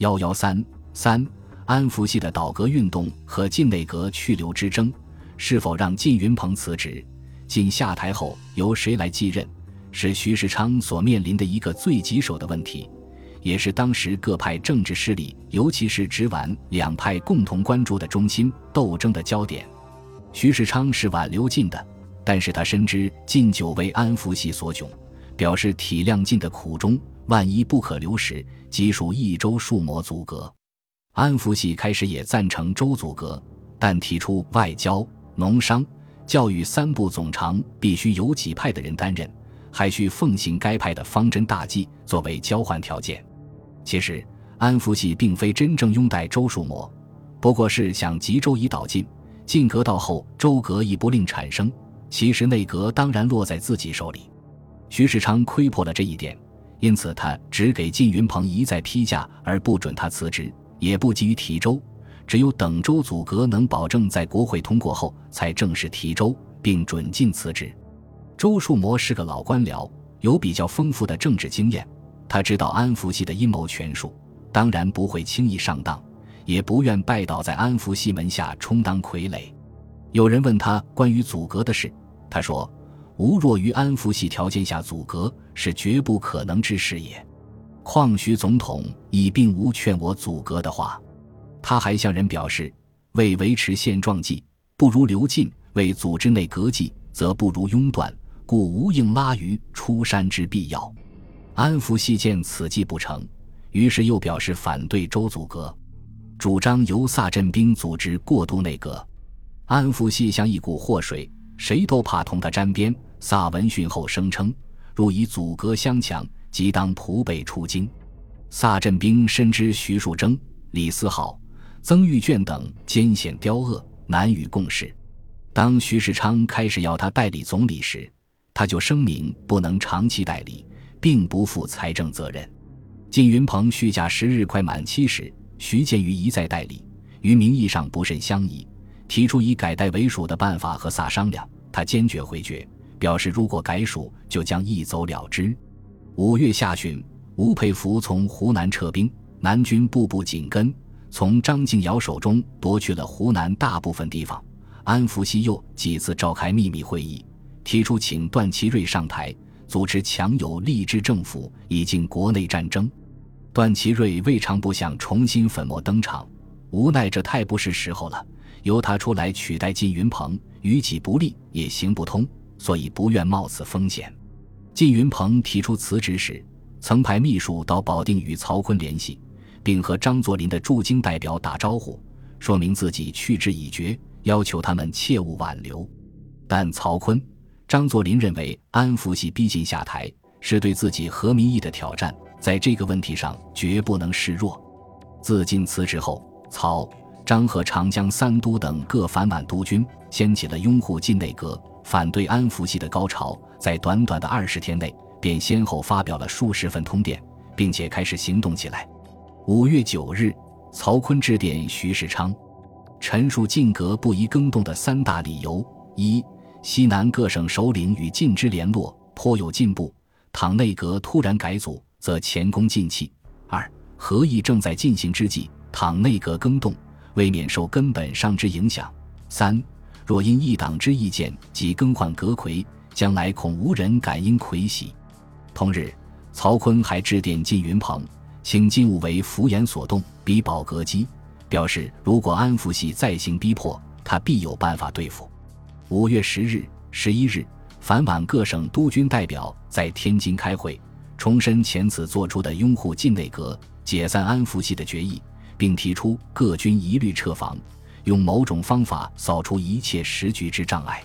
幺幺三三，安福系的倒阁运动和晋内阁去留之争，是否让靳云鹏辞职？晋下台后由谁来继任？是徐世昌所面临的一个最棘手的问题，也是当时各派政治势力，尤其是直皖两派共同关注的中心斗争的焦点。徐世昌是挽留晋的，但是他深知晋久为安福系所窘，表示体谅晋的苦衷。万一不可留时，即属益州数模阻隔。安福系开始也赞成州阻隔，但提出外交、农商、教育三部总长必须由己派的人担任，还需奉行该派的方针大计作为交换条件。其实，安福系并非真正拥戴周树模，不过是想集周以导进，进阁到后，周阁亦不令产生，其实内阁当然落在自己手里。徐世昌窥破了这一点。因此，他只给靳云鹏一再批假，而不准他辞职，也不急于提州。只有等州阻隔能保证在国会通过后，才正式提州，并准靳辞职。周树模是个老官僚，有比较丰富的政治经验，他知道安福系的阴谋权术，当然不会轻易上当，也不愿拜倒在安福系门下充当傀儡。有人问他关于阻隔的事，他说。吾若于安抚系条件下阻隔，是绝不可能之事也。况徐总统已并无劝我阻隔的话。他还向人表示，为维持现状计，不如留进；为组织内阁计，则不如拥断，故无应拉于出山之必要。安抚系见此计不成，于是又表示反对周阻隔，主张由萨镇兵组织过渡内阁。安抚系像一股祸水，谁都怕同他沾边。萨闻讯后声称：“若以阻隔相强，即当仆备出京。”萨镇兵深知徐树铮、李思浩、曾玉卷等艰险刁恶，难与共事。当徐世昌开始要他代理总理时，他就声明不能长期代理，并不负财政责任。靳云鹏续假十日快满期时，徐建瑜一再代理，于名义上不甚相宜，提出以改代为属的办法和萨商量，他坚决回绝。表示，如果改属，就将一走了之。五月下旬，吴佩孚从湖南撤兵，南军步步紧跟，从张敬尧手中夺去了湖南大部分地方。安福系又几次召开秘密会议，提出请段祺瑞上台，组织强有力之政府，以进国内战争。段祺瑞未尝不想重新粉墨登场，无奈这太不是时候了。由他出来取代靳云鹏，于己不利，也行不通。所以不愿冒此风险。靳云鹏提出辞职时，曾派秘书到保定与曹锟联系，并和张作霖的驻京代表打招呼，说明自己去之已决，要求他们切勿挽留。但曹锟、张作霖认为安福系逼近下台是对自己和民意的挑战，在这个问题上绝不能示弱。自靳辞职后，曹、张和长江三都等各反满督军掀起了拥护晋内阁。反对安福系的高潮，在短短的二十天内，便先后发表了数十份通电，并且开始行动起来。五月九日，曹锟致电徐世昌，陈述晋阁不宜更动的三大理由：一、西南各省首领与晋之联络颇有进步，倘内阁突然改组，则前功尽弃；二、合议正在进行之际，倘内阁更动，未免受根本上之影响；三。若因一党之意见即更换阁魁，将来恐无人敢因魁喜。同日，曹锟还致电靳云鹏，请靳勿为浮言所动，逼保阁基，表示如果安福系再行逼迫，他必有办法对付。五月十日、十一日，反皖各省督军代表在天津开会，重申前次作出的拥护晋内阁、解散安福系的决议，并提出各军一律撤防。用某种方法扫除一切时局之障碍。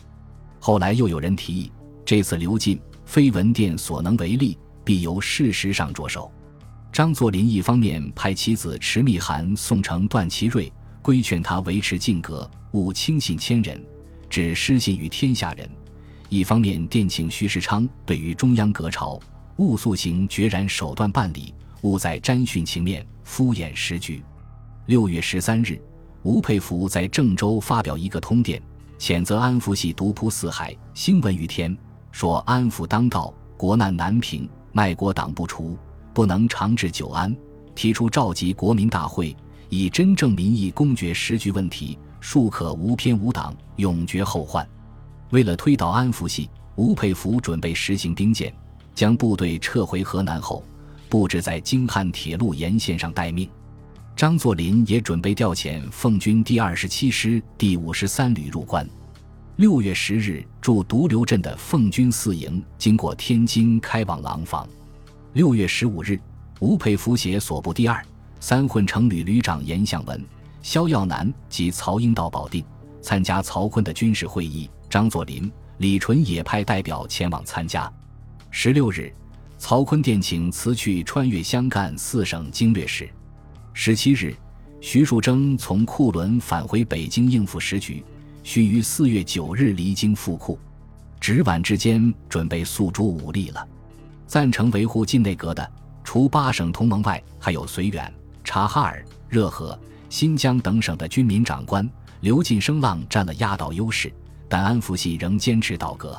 后来又有人提议，这次刘进非文电所能为力，必由事实上着手。张作霖一方面派其子迟密函送呈段祺瑞，规劝他维持禁格，勿轻信千人，只失信于天下人；一方面电请徐世昌对于中央阁朝，勿速行决然手段办理，勿在沾训情面，敷衍时局。六月十三日。吴佩孚在郑州发表一个通电，谴责安福系独铺四海，兴闻于天，说安福当道，国难难平，卖国党不除，不能长治久安，提出召集国民大会，以真正民意公决时局问题，庶可无偏无党，永绝后患。为了推倒安福系，吴佩孚准备实行兵谏，将部队撤回河南后，布置在京汉铁路沿线上待命。张作霖也准备调遣奉军第二十七师第五十三旅入关。六月十日，驻独流镇的奉军四营经过天津，开往廊坊。六月十五日，吴佩孚携所部第二、三混成旅旅长严向文、萧耀南及曹英到保定参加曹锟的军事会议。张作霖、李纯也派代表前往参加。十六日，曹锟电请辞去穿越湘赣四省经略使。十七日，徐树铮从库伦返回北京应付时局，须于四月九日离京复库。直皖之间准备诉诸武力了。赞成维护晋内阁的，除八省同盟外，还有绥远、察哈尔、热河、新疆等省的军民长官。刘进声浪占了压倒优势，但安福系仍坚持倒阁。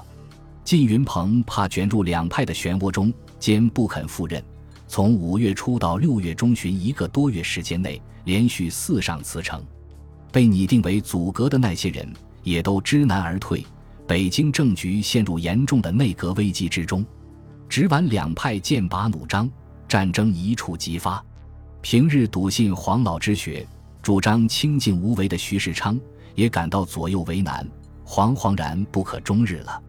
靳云鹏怕卷入两派的漩涡中，坚不肯赴任。从五月初到六月中旬一个多月时间内，连续四上辞呈。被拟定为阻隔的那些人，也都知难而退。北京政局陷入严重的内阁危机之中。直皖两派剑拔弩张，战争一触即发。平日笃信黄老之学，主张清静无为的徐世昌，也感到左右为难，惶惶然不可终日了。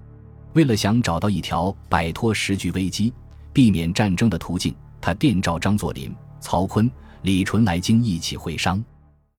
为了想找到一条摆脱时局危机、避免战争的途径。他电召张作霖、曹锟、李纯来京一起会商。